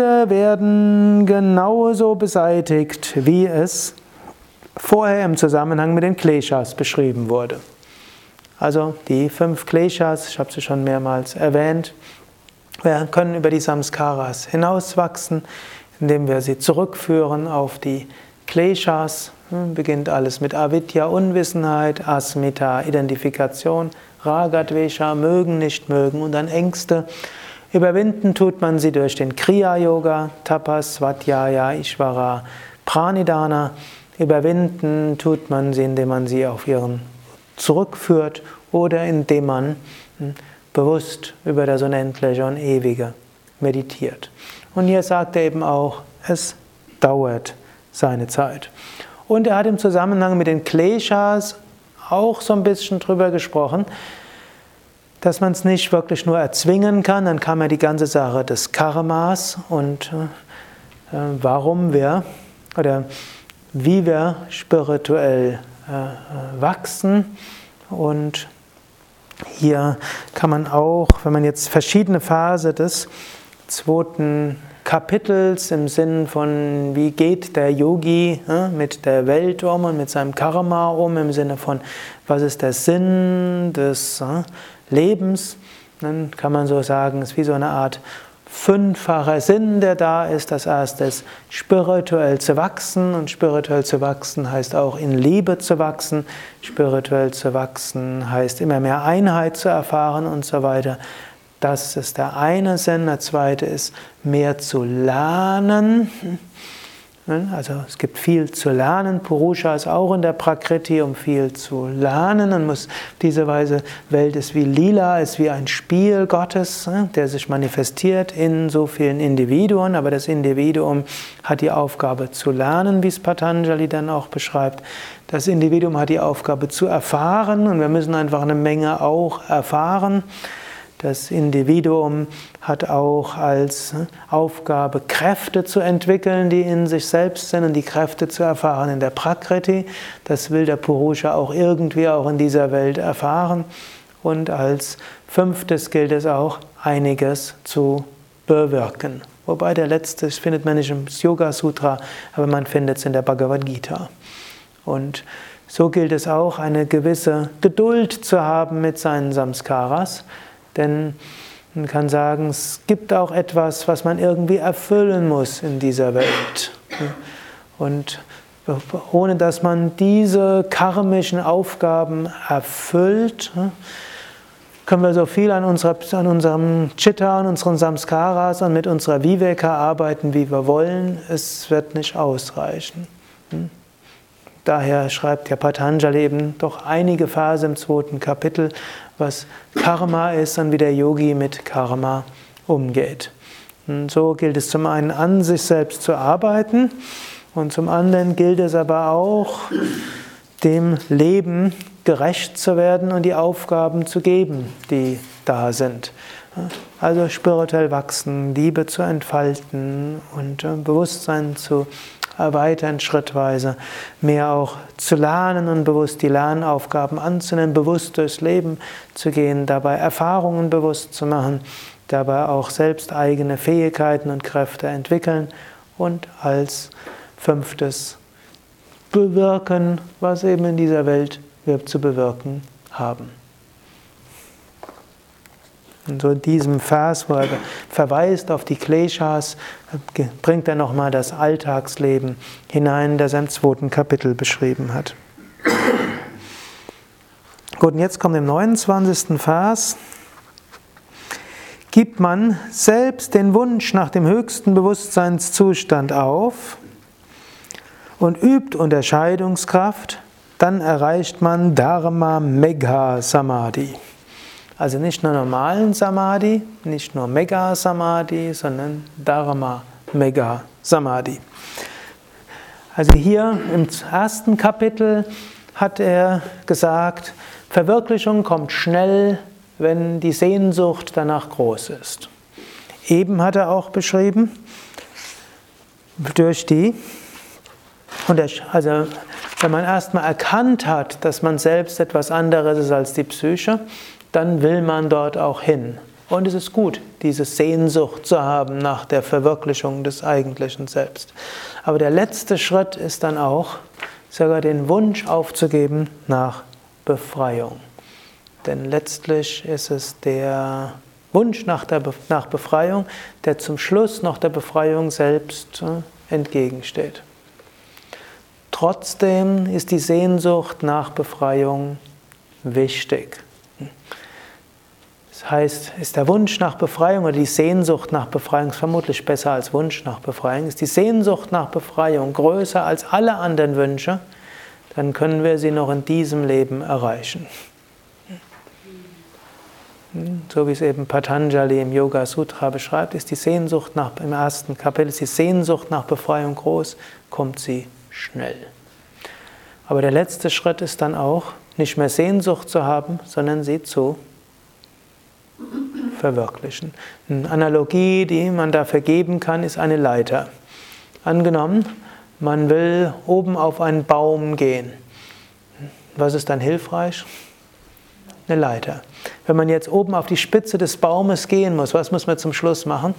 diese werden genauso beseitigt, wie es vorher im Zusammenhang mit den Kleshas beschrieben wurde. Also die fünf Kleshas, ich habe sie schon mehrmals erwähnt, wir können über die Samskaras hinauswachsen, indem wir sie zurückführen auf die Kleshas. Hm, beginnt alles mit Avidya, Unwissenheit, Asmita, Identifikation, Ragadvesha, mögen, nicht mögen und dann Ängste. Überwinden tut man sie durch den Kriya-Yoga, Tapas, Svadhyaya, Ishvara, Pranidhana. Überwinden tut man sie, indem man sie auf ihren zurückführt oder indem man hm, bewusst über das Unendliche und Ewige meditiert. Und hier sagt er eben auch, es dauert seine Zeit. Und er hat im Zusammenhang mit den Kleshas auch so ein bisschen drüber gesprochen, dass man es nicht wirklich nur erzwingen kann. Dann kam ja die ganze Sache des Karmas und äh, warum wir oder wie wir spirituell äh, wachsen. Und hier kann man auch, wenn man jetzt verschiedene Phasen des zweiten Kapitels im Sinn von, wie geht der Yogi äh, mit der Welt um und mit seinem Karma um, im Sinne von, was ist der Sinn des äh, Lebens, dann kann man so sagen, es ist wie so eine Art fünffacher Sinn, der da ist. Das erste ist spirituell zu wachsen und spirituell zu wachsen heißt auch in Liebe zu wachsen. Spirituell zu wachsen heißt immer mehr Einheit zu erfahren und so weiter. Das ist der eine Sinn. Der zweite ist mehr zu lernen. Also es gibt viel zu lernen. Purusha ist auch in der Prakriti, um viel zu lernen. Man muss diese Weise, Welt ist wie Lila, ist wie ein Spiel Gottes, ne, der sich manifestiert in so vielen Individuen. Aber das Individuum hat die Aufgabe zu lernen, wie es Patanjali dann auch beschreibt. Das Individuum hat die Aufgabe zu erfahren und wir müssen einfach eine Menge auch erfahren. Das Individuum hat auch als Aufgabe, Kräfte zu entwickeln, die in sich selbst sind und die Kräfte zu erfahren in der Prakriti. Das will der Purusha auch irgendwie auch in dieser Welt erfahren. Und als fünftes gilt es auch, einiges zu bewirken. Wobei der letzte findet man nicht im Yoga Sutra, aber man findet es in der Bhagavad Gita. Und so gilt es auch, eine gewisse Geduld zu haben mit seinen Samskaras. Denn man kann sagen, es gibt auch etwas, was man irgendwie erfüllen muss in dieser Welt. Und ohne dass man diese karmischen Aufgaben erfüllt, können wir so viel an, unserer, an unserem Chitta, an unseren Samskaras und mit unserer Viveka arbeiten, wie wir wollen. Es wird nicht ausreichen. Daher schreibt ja Patanjali eben doch einige Verse im zweiten Kapitel, was Karma ist und wie der Yogi mit Karma umgeht. Und so gilt es zum einen an sich selbst zu arbeiten und zum anderen gilt es aber auch, dem Leben gerecht zu werden und die Aufgaben zu geben, die da sind. Also spirituell wachsen, Liebe zu entfalten und äh, Bewusstsein zu erweitern schrittweise, mehr auch zu lernen und bewusst die Lernaufgaben anzunehmen, bewusst durchs Leben zu gehen, dabei Erfahrungen bewusst zu machen, dabei auch selbst eigene Fähigkeiten und Kräfte entwickeln und als fünftes bewirken, was eben in dieser Welt wir zu bewirken haben. Und so in diesem Vers, wo er verweist auf die Kleshas, bringt er nochmal das Alltagsleben hinein, das er im zweiten Kapitel beschrieben hat. Gut, und jetzt kommt im 29. Vers. Gibt man selbst den Wunsch nach dem höchsten Bewusstseinszustand auf und übt Unterscheidungskraft, dann erreicht man Dharma Megha Samadhi. Also nicht nur normalen Samadhi, nicht nur Mega Samadhi, sondern Dharma Mega Samadhi. Also hier im ersten Kapitel hat er gesagt, Verwirklichung kommt schnell, wenn die Sehnsucht danach groß ist. Eben hat er auch beschrieben, durch die, also wenn man erstmal erkannt hat, dass man selbst etwas anderes ist als die Psyche, dann will man dort auch hin. Und es ist gut, diese Sehnsucht zu haben nach der Verwirklichung des eigentlichen Selbst. Aber der letzte Schritt ist dann auch, sogar den Wunsch aufzugeben nach Befreiung. Denn letztlich ist es der Wunsch nach, der Be nach Befreiung, der zum Schluss noch der Befreiung selbst äh, entgegensteht. Trotzdem ist die Sehnsucht nach Befreiung wichtig. Das heißt, ist der Wunsch nach Befreiung oder die Sehnsucht nach Befreiung vermutlich besser als Wunsch nach Befreiung, ist die Sehnsucht nach Befreiung größer als alle anderen Wünsche, dann können wir sie noch in diesem Leben erreichen. So wie es eben Patanjali im Yoga Sutra beschreibt, ist die Sehnsucht nach, im ersten Kapitel, ist die Sehnsucht nach Befreiung groß, kommt sie schnell. Aber der letzte Schritt ist dann auch, nicht mehr Sehnsucht zu haben, sondern sie zu verwirklichen. Eine Analogie, die man dafür geben kann, ist eine Leiter. Angenommen, man will oben auf einen Baum gehen. Was ist dann hilfreich? Eine Leiter. Wenn man jetzt oben auf die Spitze des Baumes gehen muss, was muss man zum Schluss machen?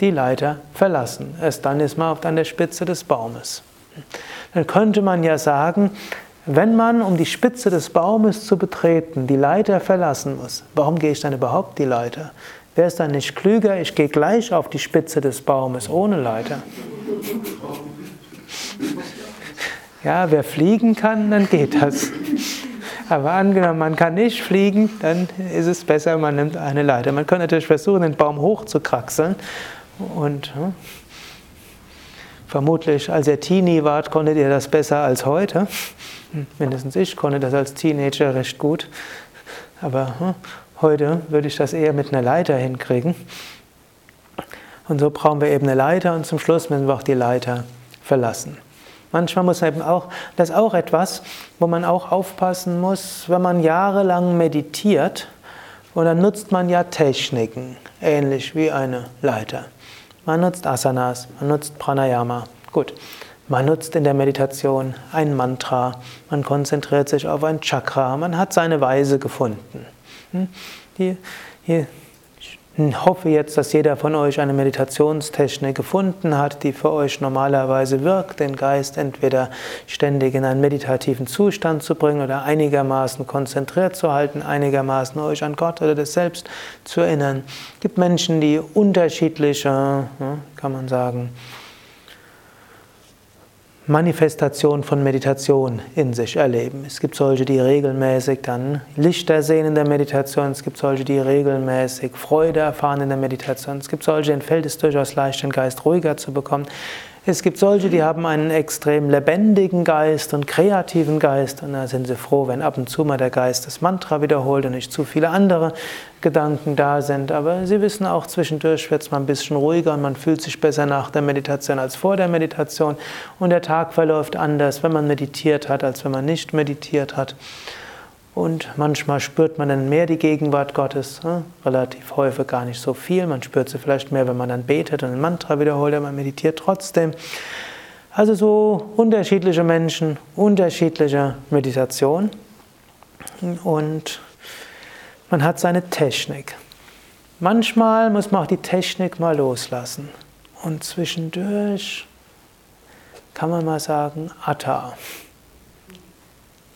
Die Leiter verlassen. Erst dann ist man an der Spitze des Baumes. Dann könnte man ja sagen, wenn man, um die Spitze des Baumes zu betreten, die Leiter verlassen muss, warum gehe ich dann überhaupt die Leiter? Wäre es dann nicht klüger, ich gehe gleich auf die Spitze des Baumes ohne Leiter? Ja, wer fliegen kann, dann geht das. Aber angenommen, man kann nicht fliegen, dann ist es besser, man nimmt eine Leiter. Man könnte natürlich versuchen, den Baum hochzukraxeln und hm, vermutlich, als ihr Teenie wart, konntet ihr das besser als heute. Mindestens ich konnte das als Teenager recht gut. Aber hm, heute würde ich das eher mit einer Leiter hinkriegen. Und so brauchen wir eben eine Leiter und zum Schluss müssen wir auch die Leiter verlassen. Manchmal muss man eben auch, das ist auch etwas, wo man auch aufpassen muss, wenn man jahrelang meditiert, und dann nutzt man ja Techniken, ähnlich wie eine Leiter. Man nutzt Asanas, man nutzt Pranayama. Gut. Man nutzt in der Meditation ein Mantra, man konzentriert sich auf ein Chakra, man hat seine Weise gefunden. Hm? Die, ich hoffe jetzt, dass jeder von euch eine Meditationstechnik gefunden hat, die für euch normalerweise wirkt, den Geist entweder ständig in einen meditativen Zustand zu bringen oder einigermaßen konzentriert zu halten, einigermaßen euch an Gott oder das Selbst zu erinnern. Es gibt Menschen, die unterschiedliche, kann man sagen, Manifestation von Meditation in sich erleben. Es gibt solche, die regelmäßig dann Lichter sehen in der Meditation. Es gibt solche, die regelmäßig Freude erfahren in der Meditation. Es gibt solche, denen fällt es durchaus leicht, den Geist ruhiger zu bekommen. Es gibt solche, die haben einen extrem lebendigen Geist und kreativen Geist und da sind sie froh, wenn ab und zu mal der Geist das Mantra wiederholt und nicht zu viele andere Gedanken da sind. Aber sie wissen auch, zwischendurch wird es mal ein bisschen ruhiger und man fühlt sich besser nach der Meditation als vor der Meditation und der Tag verläuft anders, wenn man meditiert hat, als wenn man nicht meditiert hat. Und manchmal spürt man dann mehr die Gegenwart Gottes, äh, relativ häufig gar nicht so viel. Man spürt sie vielleicht mehr, wenn man dann betet und ein Mantra wiederholt, aber man meditiert trotzdem. Also so unterschiedliche Menschen, unterschiedliche Meditation. Und man hat seine Technik. Manchmal muss man auch die Technik mal loslassen. Und zwischendurch kann man mal sagen, Atta,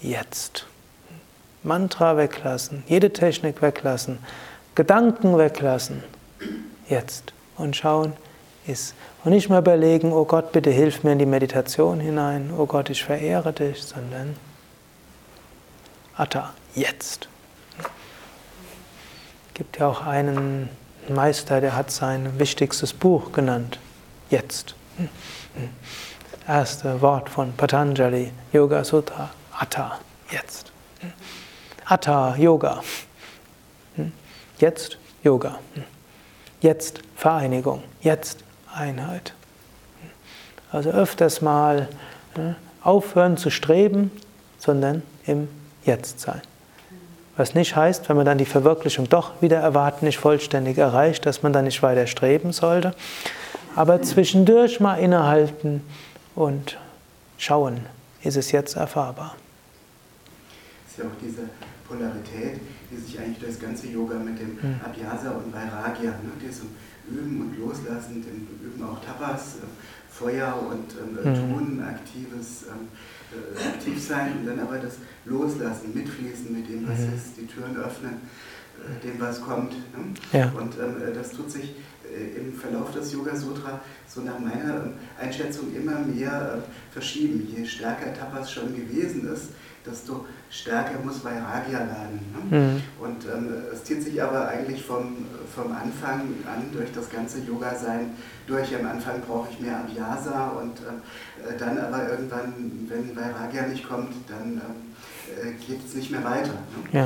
jetzt. Mantra weglassen, jede Technik weglassen, Gedanken weglassen. Jetzt. Und schauen, ist. Und nicht mehr überlegen, oh Gott, bitte hilf mir in die Meditation hinein, oh Gott, ich verehre dich, sondern Atta, jetzt. Es gibt ja auch einen Meister, der hat sein wichtigstes Buch genannt, jetzt. Das erste Wort von Patanjali, Yoga Sutra, Atta, jetzt. Hatha Yoga. Hm? Jetzt Yoga. Hm? Jetzt Vereinigung. Jetzt Einheit. Hm? Also öfters mal aufhören zu streben, sondern im Jetzt sein. Was nicht heißt, wenn man dann die Verwirklichung doch wieder erwarten, nicht vollständig erreicht, dass man dann nicht weiter streben sollte. Aber zwischendurch mal innehalten und schauen, ist es jetzt erfahrbar. Ist ja auch diese Polarität, die sich eigentlich durch das ganze Yoga mit dem mhm. Abhyasa und Vairagya, ne, diesem Üben und Loslassen, dem Üben auch Tapas, äh, Feuer und ähm, mhm. Tun, aktives ähm, äh, aktiv sein und dann aber das Loslassen, mitfließen mit dem, was mhm. ist, die Türen öffnen, äh, dem, was kommt. Ne? Ja. Und ähm, äh, das tut sich äh, im Verlauf des Yoga Sutra so nach meiner Einschätzung immer mehr äh, verschieben. Je stärker Tapas schon gewesen ist, desto stärker muss Vairagya werden. Ne? Mhm. Und ähm, es zieht sich aber eigentlich vom, vom Anfang an durch das ganze Yoga-Sein durch. Am Anfang brauche ich mehr Abhyasa und äh, dann aber irgendwann, wenn Vairagya nicht kommt, dann ähm, äh, geht es nicht mehr weiter. Ne? Ja.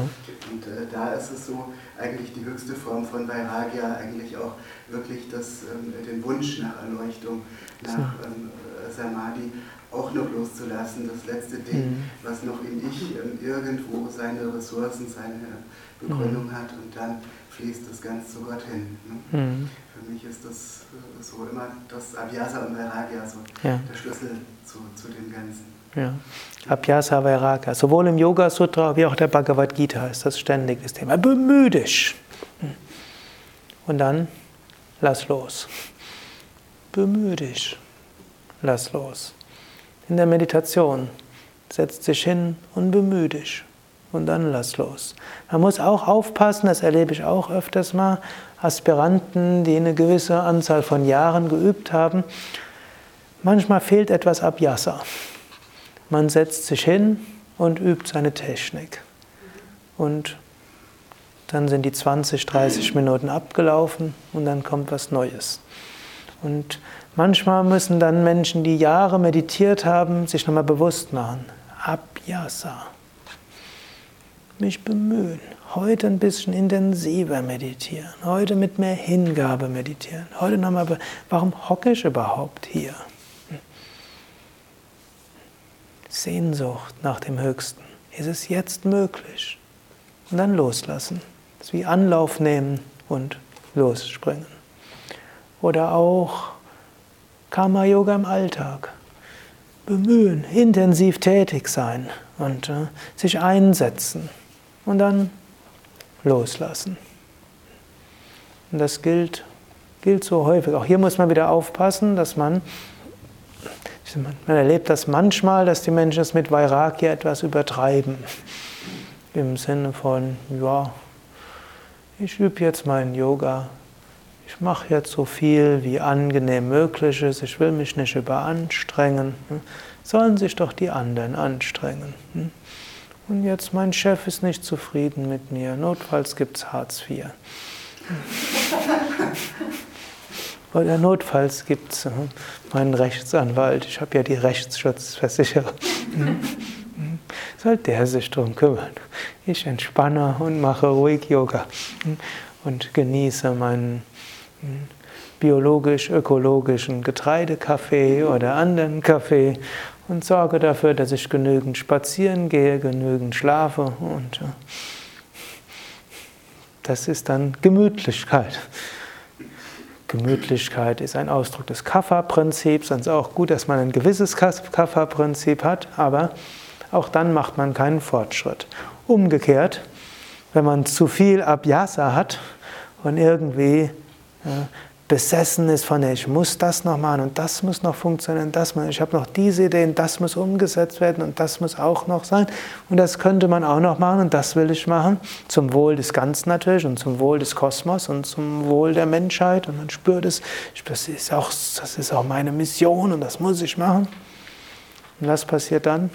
Und äh, da ist es so, eigentlich die höchste Form von Vairagya, eigentlich auch wirklich das, ähm, den Wunsch nach Erleuchtung, nach ähm, Samadhi auch noch loszulassen, das letzte Ding, mhm. was noch in Ich ähm, irgendwo seine Ressourcen, seine Begründung mhm. hat und dann fließt das ganz zu Gott hin. Ne? Mhm. Für mich ist das äh, so immer das Abhyasa und Vairagya, so ja. der Schlüssel zu, zu dem Ganzen. Ja. Abhyasa Vairagya. Sowohl im Yoga Sutra wie auch der Bhagavad Gita ist das ständig das Thema. Bemühe dich. Und dann lass los. Bemühe dich. Lass los in der Meditation. Setz dich hin und bemühe dich. Und dann lass los. Man muss auch aufpassen, das erlebe ich auch öfters mal, Aspiranten, die eine gewisse Anzahl von Jahren geübt haben. Manchmal fehlt etwas Abhyasa. Man setzt sich hin und übt seine Technik. Und dann sind die 20, 30 Minuten abgelaufen und dann kommt was Neues. Und manchmal müssen dann Menschen, die Jahre meditiert haben, sich nochmal bewusst machen. Abhyasa. Mich bemühen. Heute ein bisschen intensiver meditieren. Heute mit mehr Hingabe meditieren. Heute nochmal, warum hocke ich überhaupt hier? Sehnsucht nach dem Höchsten. Ist es jetzt möglich? Und dann loslassen. Das ist wie Anlauf nehmen und losspringen. Oder auch Karma-Yoga im Alltag. Bemühen, intensiv tätig sein und äh, sich einsetzen und dann loslassen. Und das gilt, gilt so häufig. Auch hier muss man wieder aufpassen, dass man, man erlebt das manchmal, dass die Menschen es mit Vairagya etwas übertreiben. Im Sinne von, ja, ich übe jetzt meinen Yoga ich mache jetzt so viel, wie angenehm möglich ist, ich will mich nicht überanstrengen. Hm? Sollen sich doch die anderen anstrengen. Hm? Und jetzt mein Chef ist nicht zufrieden mit mir, notfalls gibt es Hartz IV. Oder notfalls gibt es hm, meinen Rechtsanwalt, ich habe ja die Rechtsschutzversicherung. Soll der sich darum kümmern? Ich entspanne und mache ruhig Yoga und genieße meinen biologisch-ökologischen Getreidekaffee oder anderen Kaffee und sorge dafür, dass ich genügend spazieren gehe, genügend schlafe und äh, das ist dann Gemütlichkeit. Gemütlichkeit ist ein Ausdruck des Kapha-Prinzips, und es ist auch gut, dass man ein gewisses Kapha-Prinzip hat, aber auch dann macht man keinen Fortschritt. Umgekehrt, wenn man zu viel Abhyasa hat und irgendwie besessen ist von, ich muss das noch machen und das muss noch funktionieren, das muss, ich habe noch diese Ideen, das muss umgesetzt werden und das muss auch noch sein und das könnte man auch noch machen und das will ich machen, zum Wohl des Ganzen natürlich und zum Wohl des Kosmos und zum Wohl der Menschheit und man spürt es, das ist auch, das ist auch meine Mission und das muss ich machen. Und was passiert dann?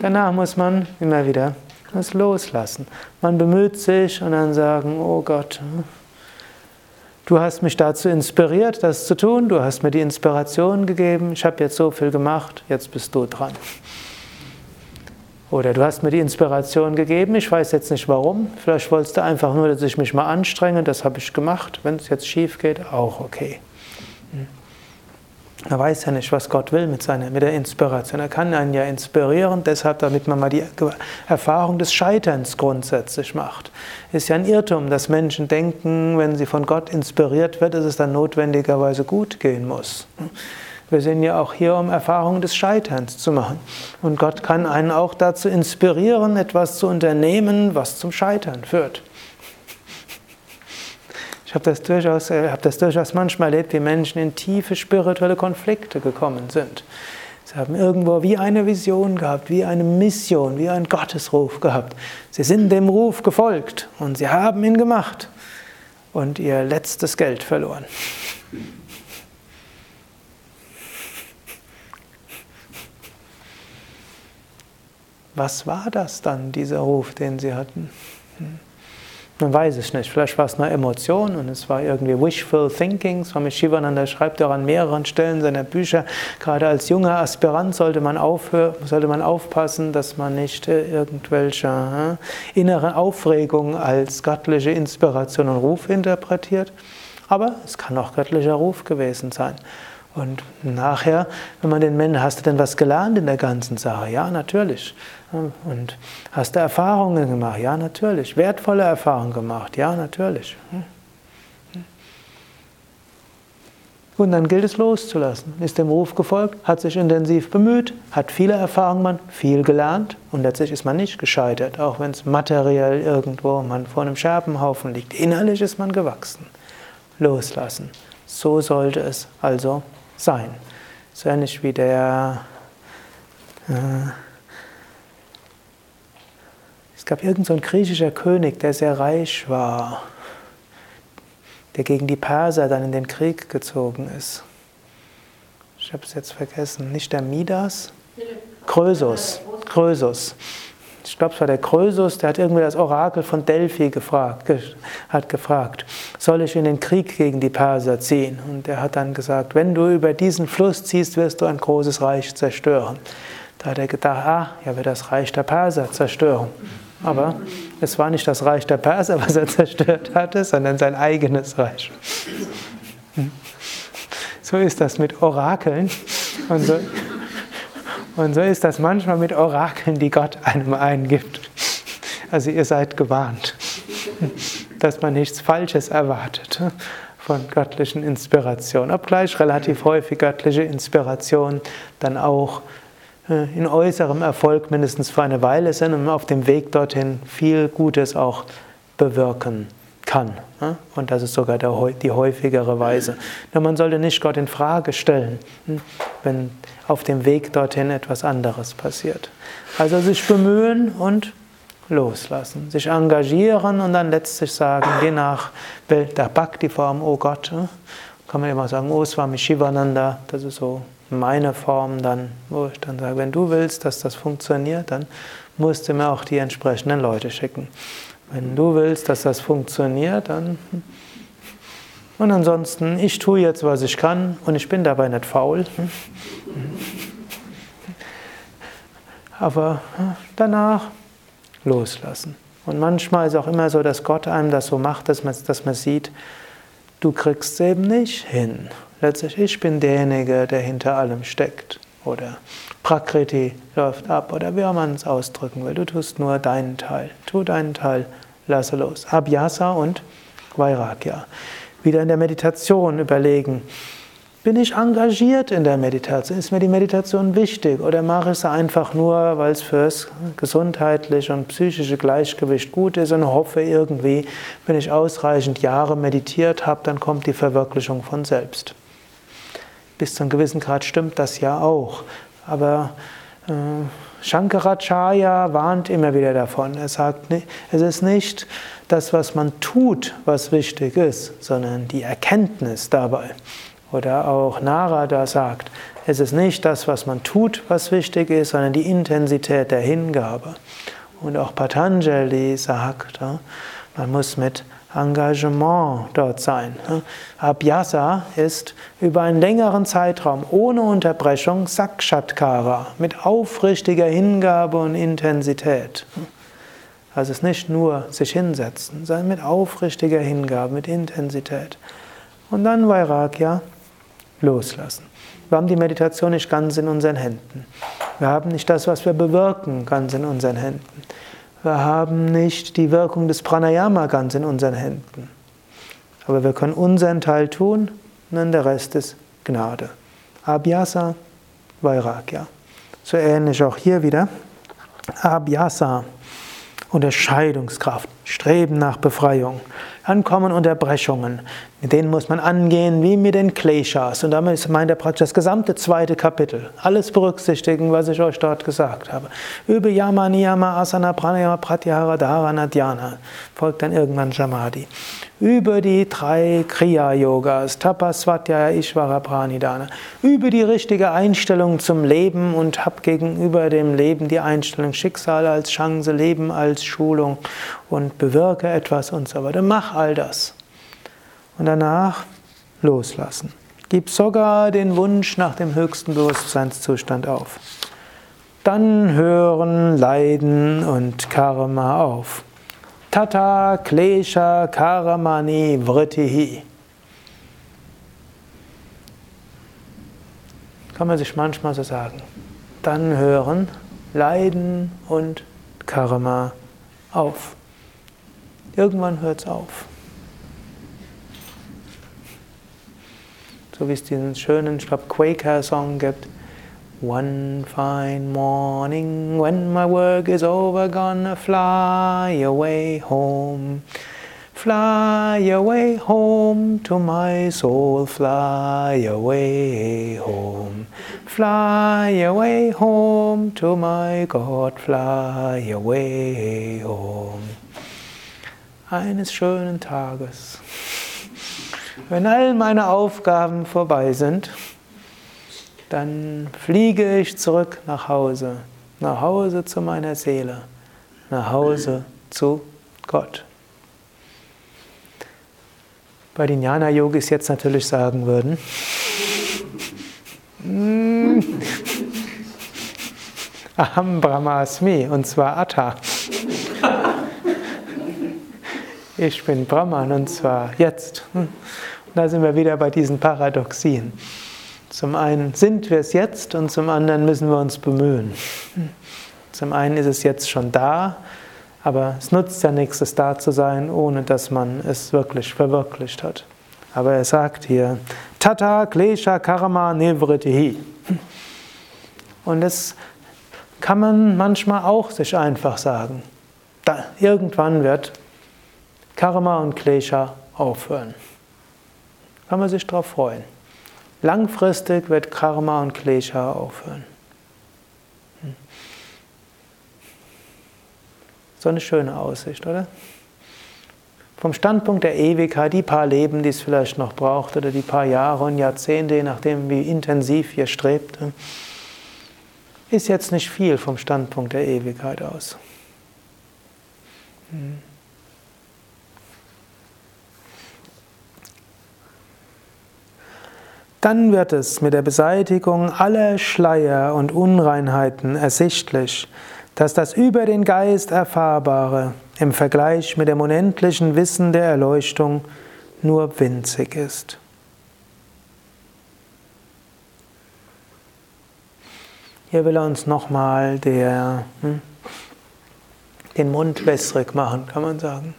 Danach muss man immer wieder das Loslassen. Man bemüht sich und dann sagen, oh Gott, du hast mich dazu inspiriert, das zu tun, du hast mir die Inspiration gegeben, ich habe jetzt so viel gemacht, jetzt bist du dran. Oder du hast mir die Inspiration gegeben, ich weiß jetzt nicht warum, vielleicht wolltest du einfach nur, dass ich mich mal anstrenge, das habe ich gemacht, wenn es jetzt schief geht, auch okay. Er weiß ja nicht, was Gott will mit, seiner, mit der Inspiration. Er kann einen ja inspirieren, deshalb, damit man mal die Erfahrung des Scheiterns grundsätzlich macht. Ist ja ein Irrtum, dass Menschen denken, wenn sie von Gott inspiriert wird, dass es dann notwendigerweise gut gehen muss. Wir sind ja auch hier, um Erfahrungen des Scheiterns zu machen. Und Gott kann einen auch dazu inspirieren, etwas zu unternehmen, was zum Scheitern führt. Ich habe das, durchaus, äh, habe das durchaus manchmal erlebt, wie Menschen in tiefe spirituelle Konflikte gekommen sind. Sie haben irgendwo wie eine Vision gehabt, wie eine Mission, wie einen Gottesruf gehabt. Sie sind dem Ruf gefolgt und sie haben ihn gemacht und ihr letztes Geld verloren. Was war das dann, dieser Ruf, den sie hatten? Man weiß es nicht. Vielleicht war es nur Emotion und es war irgendwie wishful thinking. Swami Shivananda schreibt auch an mehreren Stellen seiner Bücher, gerade als junger Aspirant sollte man, aufhören, sollte man aufpassen, dass man nicht äh, irgendwelche äh, inneren Aufregungen als göttliche Inspiration und Ruf interpretiert. Aber es kann auch göttlicher Ruf gewesen sein. Und nachher, wenn man den Menschen, hast du denn was gelernt in der ganzen Sache? Ja, natürlich. Und hast du Erfahrungen gemacht? Ja, natürlich. Wertvolle Erfahrungen gemacht? Ja, natürlich. Und dann gilt es loszulassen. Ist dem Ruf gefolgt, hat sich intensiv bemüht, hat viele Erfahrungen gemacht, viel gelernt und letztlich ist man nicht gescheitert, auch wenn es materiell irgendwo man vor einem Scherbenhaufen liegt. Innerlich ist man gewachsen. Loslassen. So sollte es also sein. So ähnlich wie der. Äh, es gab irgendein so griechischer König, der sehr reich war, der gegen die Perser dann in den Krieg gezogen ist. Ich habe es jetzt vergessen. Nicht der Midas? Krösus. Krösus ich glaube, es war der Krösus, der hat irgendwie das Orakel von Delphi gefragt, hat gefragt, soll ich in den Krieg gegen die Perser ziehen? Und er hat dann gesagt, wenn du über diesen Fluss ziehst, wirst du ein großes Reich zerstören. Da hat er gedacht, ah, er wird das Reich der Perser zerstören. Aber es war nicht das Reich der Perser, was er zerstört hatte, sondern sein eigenes Reich. So ist das mit Orakeln. Und so, und so ist das manchmal mit Orakeln, die Gott einem eingibt. Also ihr seid gewarnt, dass man nichts Falsches erwartet von göttlichen Inspirationen. Obgleich relativ häufig göttliche Inspiration dann auch äh, in äußerem Erfolg mindestens für eine Weile sind und auf dem Weg dorthin viel Gutes auch bewirken kann. Und das ist sogar die häufigere Weise. Nur man sollte nicht Gott in Frage stellen, hm, wenn auf dem Weg dorthin etwas anderes passiert. Also sich bemühen und loslassen, sich engagieren und dann letztlich sagen, je nach der Bhakti-Form, oh Gott, hm, kann man immer sagen, oh Swami Shivananda, das ist so meine Form dann, wo ich dann sage, wenn du willst, dass das funktioniert, dann musst du mir auch die entsprechenden Leute schicken. Wenn du willst, dass das funktioniert, dann. Und ansonsten, ich tue jetzt, was ich kann und ich bin dabei nicht faul. Aber danach loslassen. Und manchmal ist auch immer so, dass Gott einem das so macht, dass man, dass man sieht, du kriegst es eben nicht hin. Letztlich, ich bin derjenige, der hinter allem steckt. Oder Prakriti läuft ab oder wie man es ausdrücken will. Du tust nur deinen Teil. Tu deinen Teil, lasse los. Abhyasa und Vairagya. Wieder in der Meditation überlegen. Bin ich engagiert in der Meditation? Ist mir die Meditation wichtig? Oder mache ich sie einfach nur, weil es fürs gesundheitliche und psychische Gleichgewicht gut ist und hoffe irgendwie, wenn ich ausreichend Jahre meditiert habe, dann kommt die Verwirklichung von selbst. Bis zu einem gewissen Grad stimmt das ja auch. Aber äh, Shankaracharya warnt immer wieder davon. Er sagt, es ist nicht das, was man tut, was wichtig ist, sondern die Erkenntnis dabei. Oder auch Narada sagt, es ist nicht das, was man tut, was wichtig ist, sondern die Intensität der Hingabe. Und auch Patanjali sagt, man muss mit Engagement dort sein. Abhyasa ist über einen längeren Zeitraum ohne Unterbrechung Sakshatkara mit aufrichtiger Hingabe und Intensität. Also es ist nicht nur sich hinsetzen, sondern mit aufrichtiger Hingabe, mit Intensität. Und dann Vairagya loslassen. Wir haben die Meditation nicht ganz in unseren Händen. Wir haben nicht das, was wir bewirken, ganz in unseren Händen. Wir haben nicht die Wirkung des Pranayama ganz in unseren Händen. Aber wir können unseren Teil tun und dann der Rest ist Gnade. Abhyasa, Vairagya. So ähnlich auch hier wieder. Abhyasa, Unterscheidungskraft, Streben nach Befreiung. Dann kommen Unterbrechungen. Mit denen muss man angehen wie mit den Kleshas. Und damit meint er praktisch das gesamte zweite Kapitel. Alles berücksichtigen, was ich euch dort gesagt habe. Über Yama, Niyama, Asana, Pranayama, Pratyahara, Dharana, Dhyana. Folgt dann irgendwann Samadhi. Über die drei Kriya-Yogas, Tapas, Svatya, Ishvara, Pranidhana. Über die richtige Einstellung zum Leben und hab gegenüber dem Leben die Einstellung Schicksal als Chance, Leben als Schulung und bewirke etwas und so weiter. Mach all das und danach loslassen. Gib sogar den Wunsch nach dem höchsten Bewusstseinszustand auf. Dann hören Leiden und Karma auf. Tata Klesha Karamani Vritihi. Kann man sich manchmal so sagen. Dann hören Leiden und Karma auf. Irgendwann hört es auf. So wie es diesen schönen, ich glaube, Quaker-Song gibt. One fine morning, when my work is over, gonna fly away home. Fly away home to my soul, fly away home. Fly away home to my God, fly away home. Eines schönen Tages wenn all meine Aufgaben vorbei sind, dann fliege ich zurück nach Hause, nach Hause zu meiner Seele, nach Hause zu Gott. Bei den Jnana-Yogis jetzt natürlich sagen würden, mm, Aham Brahmasmi, und zwar Atta. Ich bin Brahman und zwar jetzt. Hm. Da sind wir wieder bei diesen Paradoxien. Zum einen sind wir es jetzt und zum anderen müssen wir uns bemühen. Zum einen ist es jetzt schon da, aber es nutzt ja nichts, es da zu sein, ohne dass man es wirklich verwirklicht hat. Aber er sagt hier, Tata Klesha Karma Nivritihi. Hm. Und das kann man manchmal auch sich einfach sagen. Da, irgendwann wird Karma und Klesha aufhören. Kann man sich darauf freuen. Langfristig wird Karma und Klesha aufhören. Hm. So eine schöne Aussicht, oder? Vom Standpunkt der Ewigkeit, die paar Leben, die es vielleicht noch braucht, oder die paar Jahre und Jahrzehnte, je nachdem, wie intensiv ihr strebt, hm, ist jetzt nicht viel vom Standpunkt der Ewigkeit aus. Hm. Dann wird es mit der Beseitigung aller Schleier und Unreinheiten ersichtlich, dass das über den Geist Erfahrbare im Vergleich mit dem unendlichen Wissen der Erleuchtung nur winzig ist. Hier will er uns nochmal hm, den Mund wässrig machen, kann man sagen.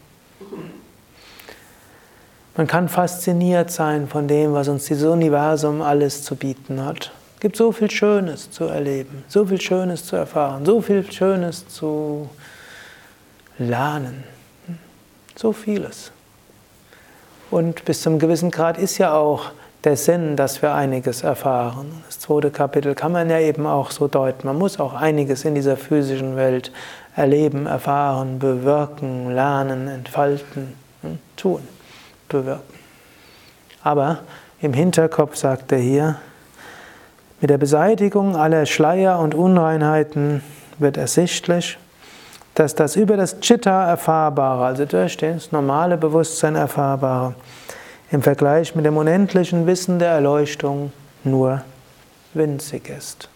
Man kann fasziniert sein von dem, was uns dieses Universum alles zu bieten hat. Es gibt so viel Schönes zu erleben, so viel Schönes zu erfahren, so viel Schönes zu lernen. So vieles. Und bis zum gewissen Grad ist ja auch der Sinn, dass wir einiges erfahren. Das zweite Kapitel kann man ja eben auch so deuten. Man muss auch einiges in dieser physischen Welt erleben, erfahren, bewirken, lernen, entfalten, hm, tun bewirken. Aber im Hinterkopf sagt er hier, mit der Beseitigung aller Schleier und Unreinheiten wird ersichtlich, dass das über das Chitta erfahrbare, also durch das normale Bewusstsein erfahrbare, im Vergleich mit dem unendlichen Wissen der Erleuchtung nur winzig ist.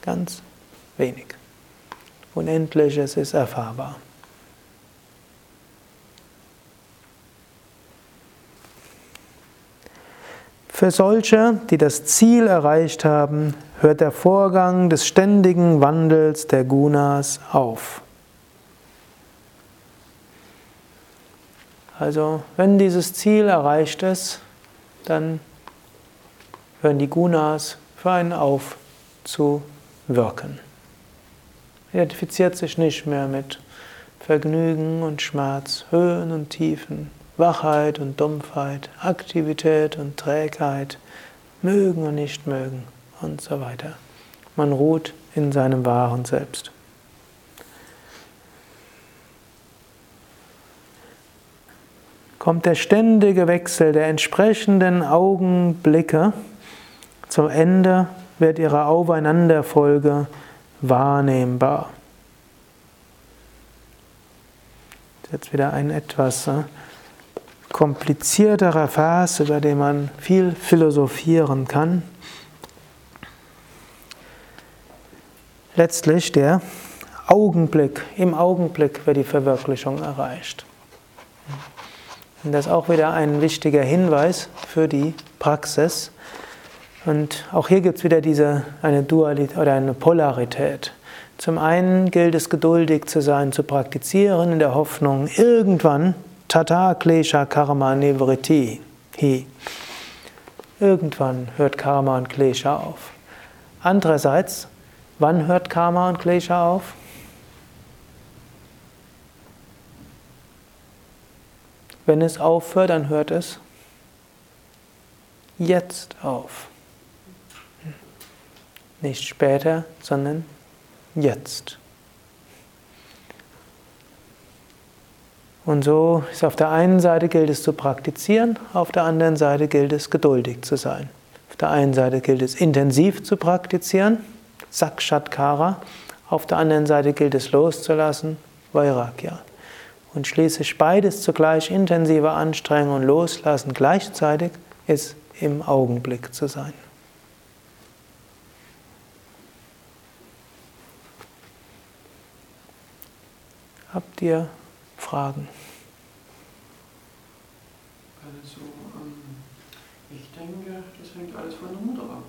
Ganz wenig. Unendliches ist erfahrbar. Für solche, die das Ziel erreicht haben, hört der Vorgang des ständigen Wandels der Gunas auf. Also, wenn dieses Ziel erreicht ist, dann hören die Gunas für einen auf zu wirken. Identifiziert sich nicht mehr mit Vergnügen und Schmerz, Höhen und Tiefen, Wachheit und Dumpfheit, Aktivität und Trägheit, mögen und nicht mögen und so weiter. Man ruht in seinem wahren Selbst. Kommt der ständige Wechsel der entsprechenden Augenblicke zum Ende, wird ihre Aufeinanderfolge wahrnehmbar. Jetzt wieder ein etwas äh, komplizierterer Vers, über den man viel philosophieren kann. Letztlich der Augenblick, im Augenblick wird die Verwirklichung erreicht. Und das ist auch wieder ein wichtiger Hinweis für die Praxis. Und auch hier gibt es wieder diese, eine Dualität oder eine Polarität. Zum einen gilt es geduldig zu sein, zu praktizieren, in der Hoffnung, irgendwann Tata Klesha Karma Nivriti. Hi. Irgendwann hört Karma und Klesha auf. Andererseits, wann hört Karma und Klesha auf? Wenn es aufhört, dann hört es jetzt auf. Nicht später, sondern jetzt. Und so ist auf der einen Seite gilt es zu praktizieren, auf der anderen Seite gilt es geduldig zu sein. Auf der einen Seite gilt es intensiv zu praktizieren, Sakshatkara, auf der anderen Seite gilt es loszulassen, Vairagya. Und schließlich beides zugleich intensive Anstrengung und Loslassen gleichzeitig ist im Augenblick zu sein. Habt ihr Fragen? Also, ähm, ich denke, das hängt alles von der Mutter ab.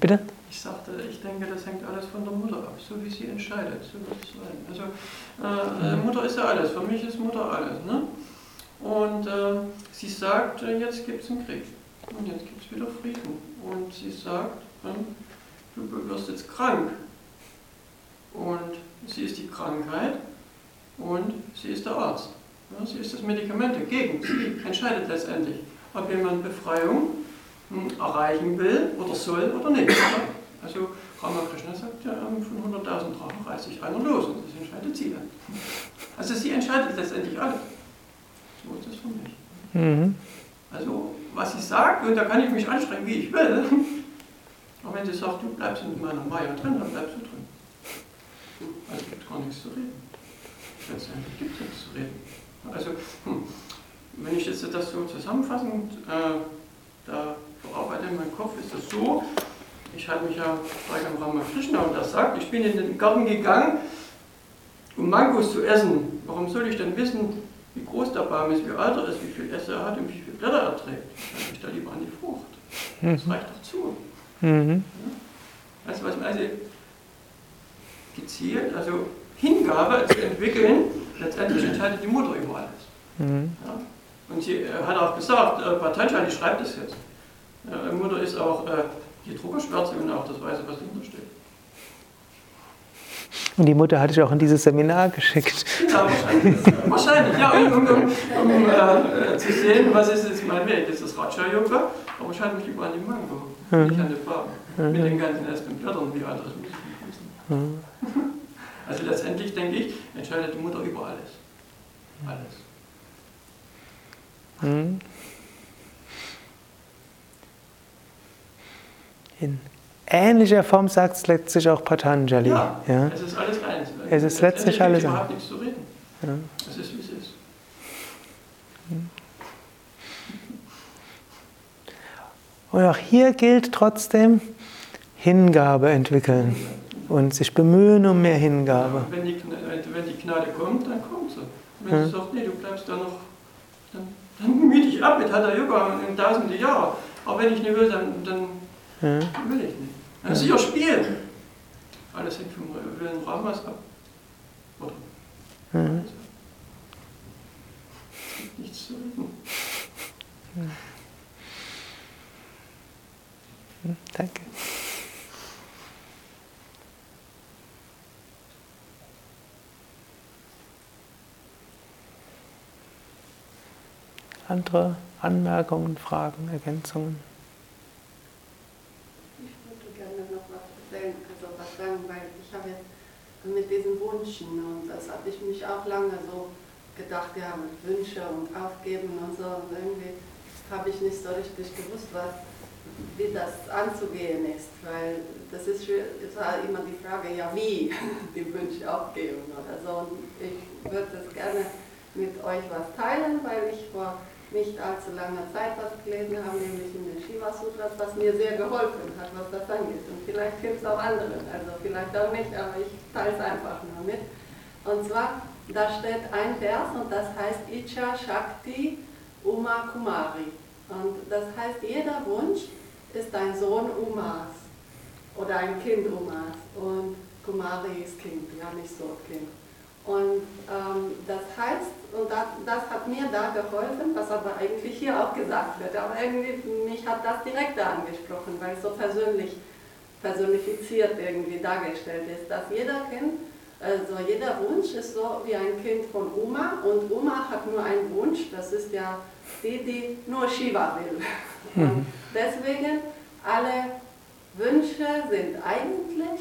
Bitte? Ich sagte, ich denke, das hängt alles von der Mutter ab, so wie sie entscheidet, so wird es sein. Also, äh, äh, Mutter ist ja alles, für mich ist Mutter alles. Ne? Und äh, sie sagt, äh, jetzt gibt es einen Krieg und jetzt gibt es wieder Frieden. Und sie sagt, äh, du wirst jetzt krank. Und sie ist die Krankheit und sie ist der Arzt. Sie ist das Medikament dagegen. Sie entscheidet letztendlich, ob jemand Befreiung hm, erreichen will oder soll oder nicht. Also Ramakrishna sagt ja, ähm, von 100.000 Drachen reißt sich einer los und das entscheidet sie dann. Also sie entscheidet letztendlich alles. So ist das für mich. Mhm. Also was sie sagt, und da kann ich mich anstrengen, wie ich will. Aber wenn sie sagt, du bleibst in meiner Maya drin, dann bleibst du drin. Also gibt gar nichts zu reden letztendlich gibt es nichts zu reden. Also, hm, wenn ich jetzt das so zusammenfassend äh, da verarbeite in meinem Kopf, ist das so, ich halte mich ja bei am Ramakrishna und das sagt, ich bin in den Garten gegangen, um Mangos zu essen. Warum soll ich denn wissen, wie groß der Baum ist, wie alt er ist, wie viel Esse er hat und wie viele Blätter er trägt? Ich halte mich da lieber an die Frucht. Das mhm. reicht doch zu. Mhm. Ja? Also, was also gezielt, also Hingabe zu entwickeln, letztendlich entscheidet die Mutter über alles. Mhm. Ja? Und sie äh, hat auch gesagt, äh, Patanjali schreibt es jetzt. Äh, Mutter ist auch äh, die Druckerschwärze und auch das Weiße, was dahinter steht. Und die Mutter hatte ich auch in dieses Seminar geschickt. Ja, wahrscheinlich. wahrscheinlich, ja, um, um, um äh, zu sehen, was ist jetzt mein Weg. Das ist Raja-Yoga, aber ich halte mich über an die Mango, mhm. nicht an die Farben. Mhm. Mit den ganzen ersten Blättern, wie das ich wissen. Mhm. Also letztendlich denke ich, entscheidet die Mutter über alles. Alles. Hm. In ähnlicher Form sagt es letztlich auch Patanjali. Ja, ja, es ist alles eins. Es ist letztlich alles eins. überhaupt nichts zu reden. Ja. Es ist, wie es ist. Und auch hier gilt trotzdem Hingabe entwickeln und sich bemühen um mehr Hingabe. Ja, wenn, die, wenn die Gnade kommt, dann kommt sie. Wenn ja. sie sagt, nee, du bleibst da noch, dann, dann mühe dich ab mit Hatha Yoga in tausende Jahre. Aber wenn ich nicht will, dann, dann ja. will ich nicht. Dann ja. sicher spielen. Alles hängt vom Willen Ramas ab. Oder? Ja. Also, nichts zu reden. Andere Anmerkungen, Fragen, Ergänzungen? Ich würde gerne noch was erzählen, also was sagen, weil ich habe jetzt mit diesen Wünschen und das habe ich mich auch lange so gedacht, ja, mit Wünsche und Aufgeben und so und irgendwie habe ich nicht so richtig gewusst, was, wie das anzugehen ist, weil das ist war immer die Frage, ja wie die Wünsche aufgeben oder so und ich würde das gerne mit euch was teilen, weil ich vor nicht allzu langer Zeit was gelesen habe, nämlich in den Shiva Sutras, was mir sehr geholfen hat, was das angeht. Und vielleicht hilft es auch anderen, also vielleicht auch nicht, aber ich teile es einfach nur mit. Und zwar, da steht ein Vers und das heißt Icha Shakti Uma Kumari. Und das heißt, jeder Wunsch ist ein Sohn Umas oder ein Kind Umas. Und Kumari ist Kind, ja nicht so Kind. Und ähm, das heißt, und das, das, hat mir da geholfen, was aber eigentlich hier auch gesagt wird, aber irgendwie mich hat das direkt da angesprochen, weil es so persönlich, personifiziert irgendwie dargestellt ist, dass jeder Kind, also jeder Wunsch ist so wie ein Kind von Oma und Oma hat nur einen Wunsch, das ist ja die, die nur Shiva will. Mhm. Und deswegen alle Wünsche sind eigentlich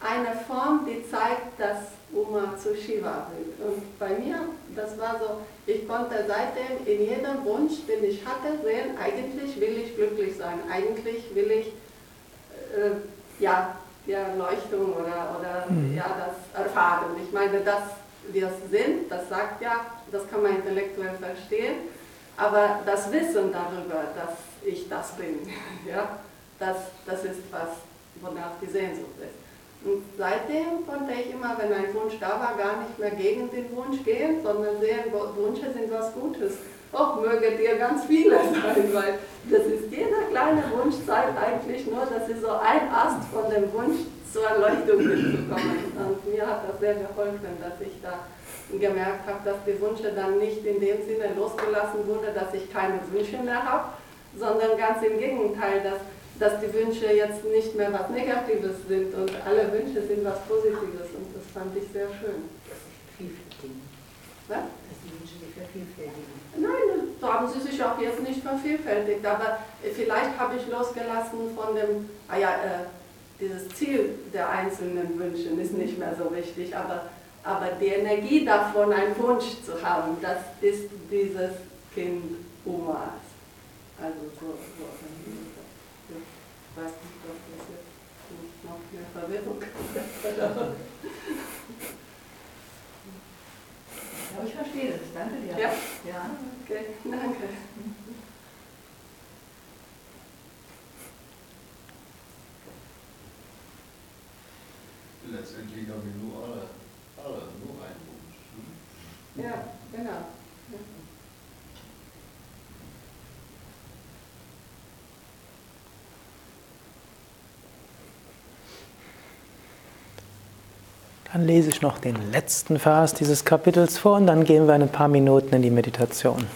eine Form, die zeigt, dass Oma zu Shiva. Und bei mir, das war so, ich konnte seitdem in jedem Wunsch, den ich hatte, sehen, eigentlich will ich glücklich sein, eigentlich will ich äh, ja, die Erleuchtung oder, oder mhm. ja, das erfahren. Ich meine, dass wir es sind, das sagt ja, das kann man intellektuell verstehen, aber das Wissen darüber, dass ich das bin, ja, das, das ist was, wonach die Sehnsucht ist. Und seitdem konnte ich immer, wenn ein Wunsch da war, gar nicht mehr gegen den Wunsch gehen, sondern sehen, Wünsche sind was Gutes. Och, möge dir ganz viele sein, weil das ist jeder kleine Wunsch zeigt eigentlich nur, dass sie so ein Ast von dem Wunsch zur Erleuchtung mitbekommen. Und mir hat das sehr geholfen, dass ich da gemerkt habe, dass die Wünsche dann nicht in dem Sinne losgelassen wurden, dass ich keine Wünsche mehr habe, sondern ganz im Gegenteil, dass dass die Wünsche jetzt nicht mehr was Negatives sind und alle Wünsche sind was Positives und das fand ich sehr schön. Das vielfältigen. Was? Dass die Wünsche sich vervielfältigen. Nein, so haben sie sich auch jetzt nicht vervielfältigt, aber vielleicht habe ich losgelassen von dem, ah ja, äh, dieses Ziel der einzelnen Wünsche ist nicht mehr so wichtig, aber, aber die Energie davon, einen Wunsch zu haben, das ist dieses Kind Omas. Also so, so weiß nicht, ob das jetzt noch mehr Verwirrung Ja, ich verstehe das. Danke dir. Ja? Ja. Okay, danke. Letztendlich haben wir nur alle, alle nur einen Wunsch. Ne? Ja, genau. Dann lese ich noch den letzten Vers dieses Kapitels vor und dann gehen wir ein paar Minuten in die Meditation.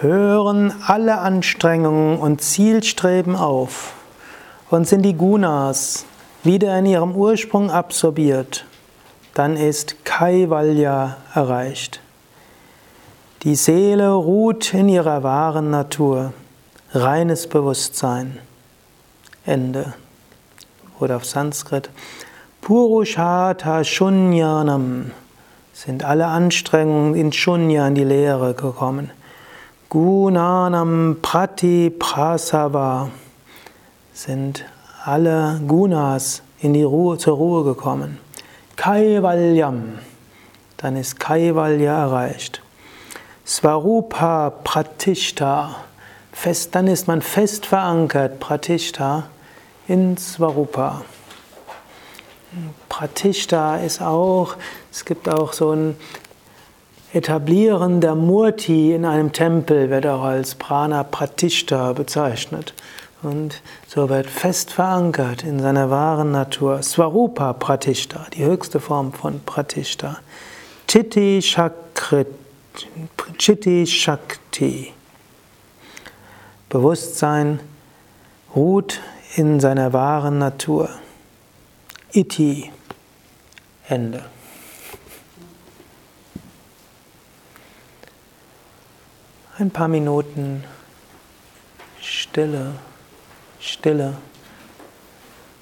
Hören alle Anstrengungen und Zielstreben auf und sind die Gunas wieder in ihrem Ursprung absorbiert, dann ist Kaivalya erreicht. Die Seele ruht in ihrer wahren Natur, reines Bewusstsein. Ende oder auf Sanskrit. Purushata Shunyanam sind alle Anstrengungen in Shunya, in die Lehre gekommen. Gunanam Prati Prasava sind alle Gunas in die Ruhe, zur Ruhe gekommen. Kaivalyam, dann ist Kaivalya erreicht. Svarupa Pratishta, fest, dann ist man fest verankert, Pratishta, in Svarupa. Pratishta ist auch, es gibt auch so ein Etablieren der Murti in einem Tempel, wird auch als Prana Pratishta bezeichnet. Und so wird fest verankert in seiner wahren Natur. Svarupa Pratishta, die höchste Form von Pratishta. Chitti Shakrit, Chitti Shakti. Bewusstsein ruht in seiner wahren Natur. Iti. Ende. Ein paar Minuten Stille, Stille.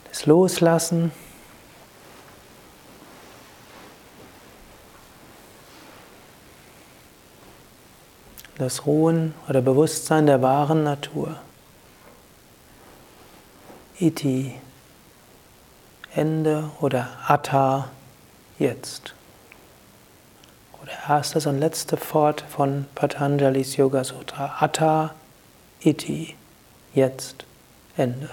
Das Loslassen. Das Ruhen oder Bewusstsein der wahren Natur. Iti, Ende oder Atta, jetzt. Oder erstes und letzte Wort von Patanjalis Yoga Sutra. Atta, Iti, jetzt, Ende.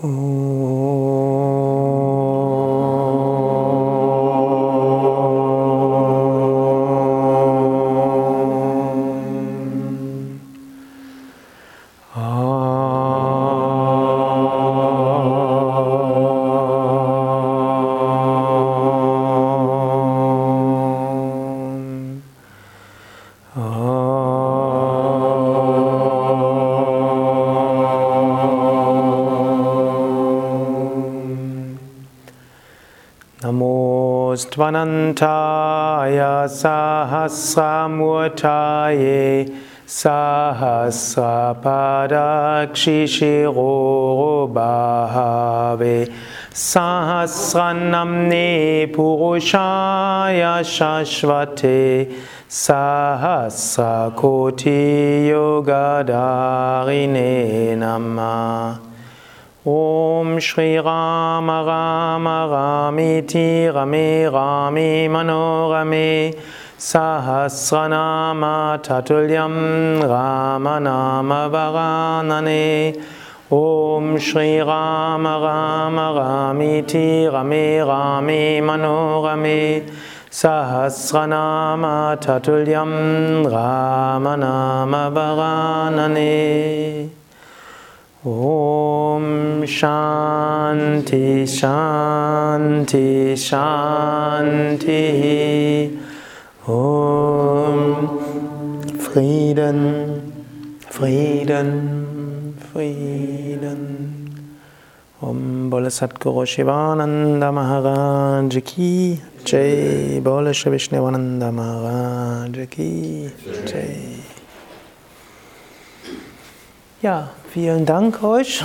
Oh. Satvanantaya Sahasramurtaye Sahasrapadakshishirobhave Sahasranamne Purushaya Shashvate Sahasrakoti Yogadarine Namah Om Shri Rama Rama Ramiti Rame Rame Manorame Sahasranama Tatulyam Rama Nama Varanane Om Shri Rama Rama Ramiti Rame Rame Manorame Sahasranama Tatulyam Rama Varanane Om Shanti Shanti Shanti. Om Frieden Frieden Frieden. Om Bole Satguru Shivananda Maharaj Ki Jai. Bole Shri Maharaj Ki Jai. Ja, vielen Dank euch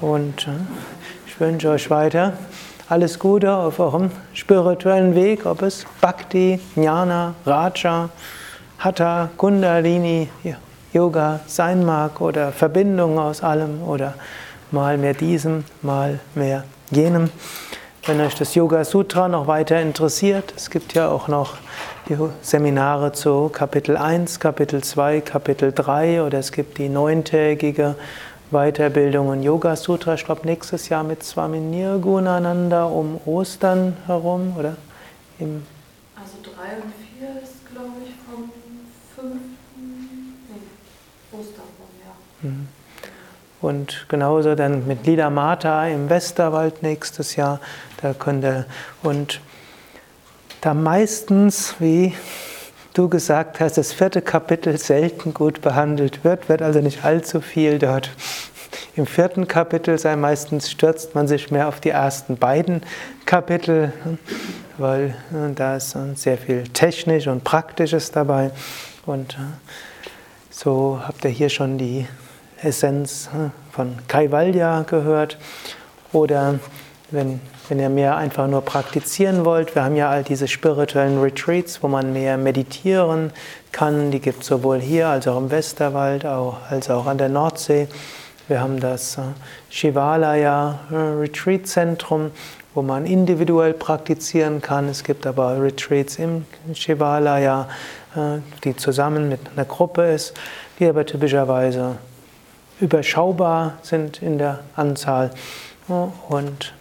und ich wünsche euch weiter alles Gute auf eurem spirituellen Weg, ob es Bhakti, Jnana, Raja, Hatha, Kundalini, Yoga sein mag oder Verbindung aus allem oder mal mehr diesem, mal mehr jenem. Wenn euch das Yoga Sutra noch weiter interessiert, es gibt ja auch noch die Seminare zu Kapitel 1, Kapitel 2, Kapitel 3 oder es gibt die neuntägige Weiterbildung in Yoga Sutra, ich glaube nächstes Jahr mit Swami Nirgunananda um Ostern herum, oder? Im also 3 und 4 ist, glaube ich, vom 5. Nee, Ostern, ja. Mhm. Und genauso dann mit Lila Mata im Westerwald nächstes Jahr. Da könnt ihr, und da meistens, wie du gesagt hast, das vierte Kapitel selten gut behandelt wird, wird also nicht allzu viel dort. Im vierten Kapitel sei meistens stürzt man sich mehr auf die ersten beiden Kapitel, weil äh, da ist sehr viel technisch und praktisches dabei. Und äh, so habt ihr hier schon die Essenz äh, von Kaivalya gehört. Oder wenn wenn ihr mehr einfach nur praktizieren wollt, wir haben ja all diese spirituellen Retreats, wo man mehr meditieren kann. Die gibt es sowohl hier als auch im Westerwald, als auch an der Nordsee. Wir haben das äh, Shivalaya äh, Retreat Zentrum, wo man individuell praktizieren kann. Es gibt aber Retreats im Shivalaya, äh, die zusammen mit einer Gruppe ist, die aber typischerweise überschaubar sind in der Anzahl. Und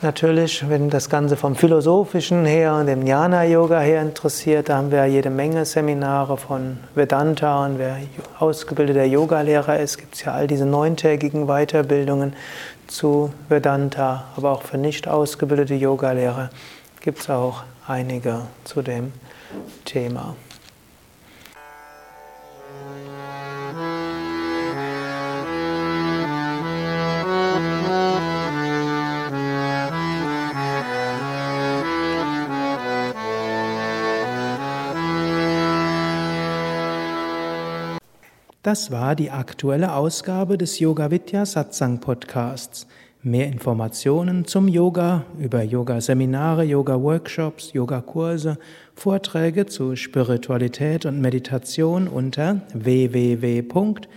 Natürlich, wenn das Ganze vom Philosophischen her und dem Jnana-Yoga her interessiert, da haben wir jede Menge Seminare von Vedanta und wer ausgebildeter Yogalehrer ist, gibt es ja all diese neuntägigen Weiterbildungen zu Vedanta, aber auch für nicht ausgebildete Yogalehrer gibt es auch einige zu dem Thema. Das war die aktuelle Ausgabe des Yoga Vidya Satsang Podcasts. Mehr Informationen zum Yoga über Yoga-Seminare, Yoga-Workshops, Yogakurse, Vorträge zu Spiritualität und Meditation unter www.yoga-vidya.de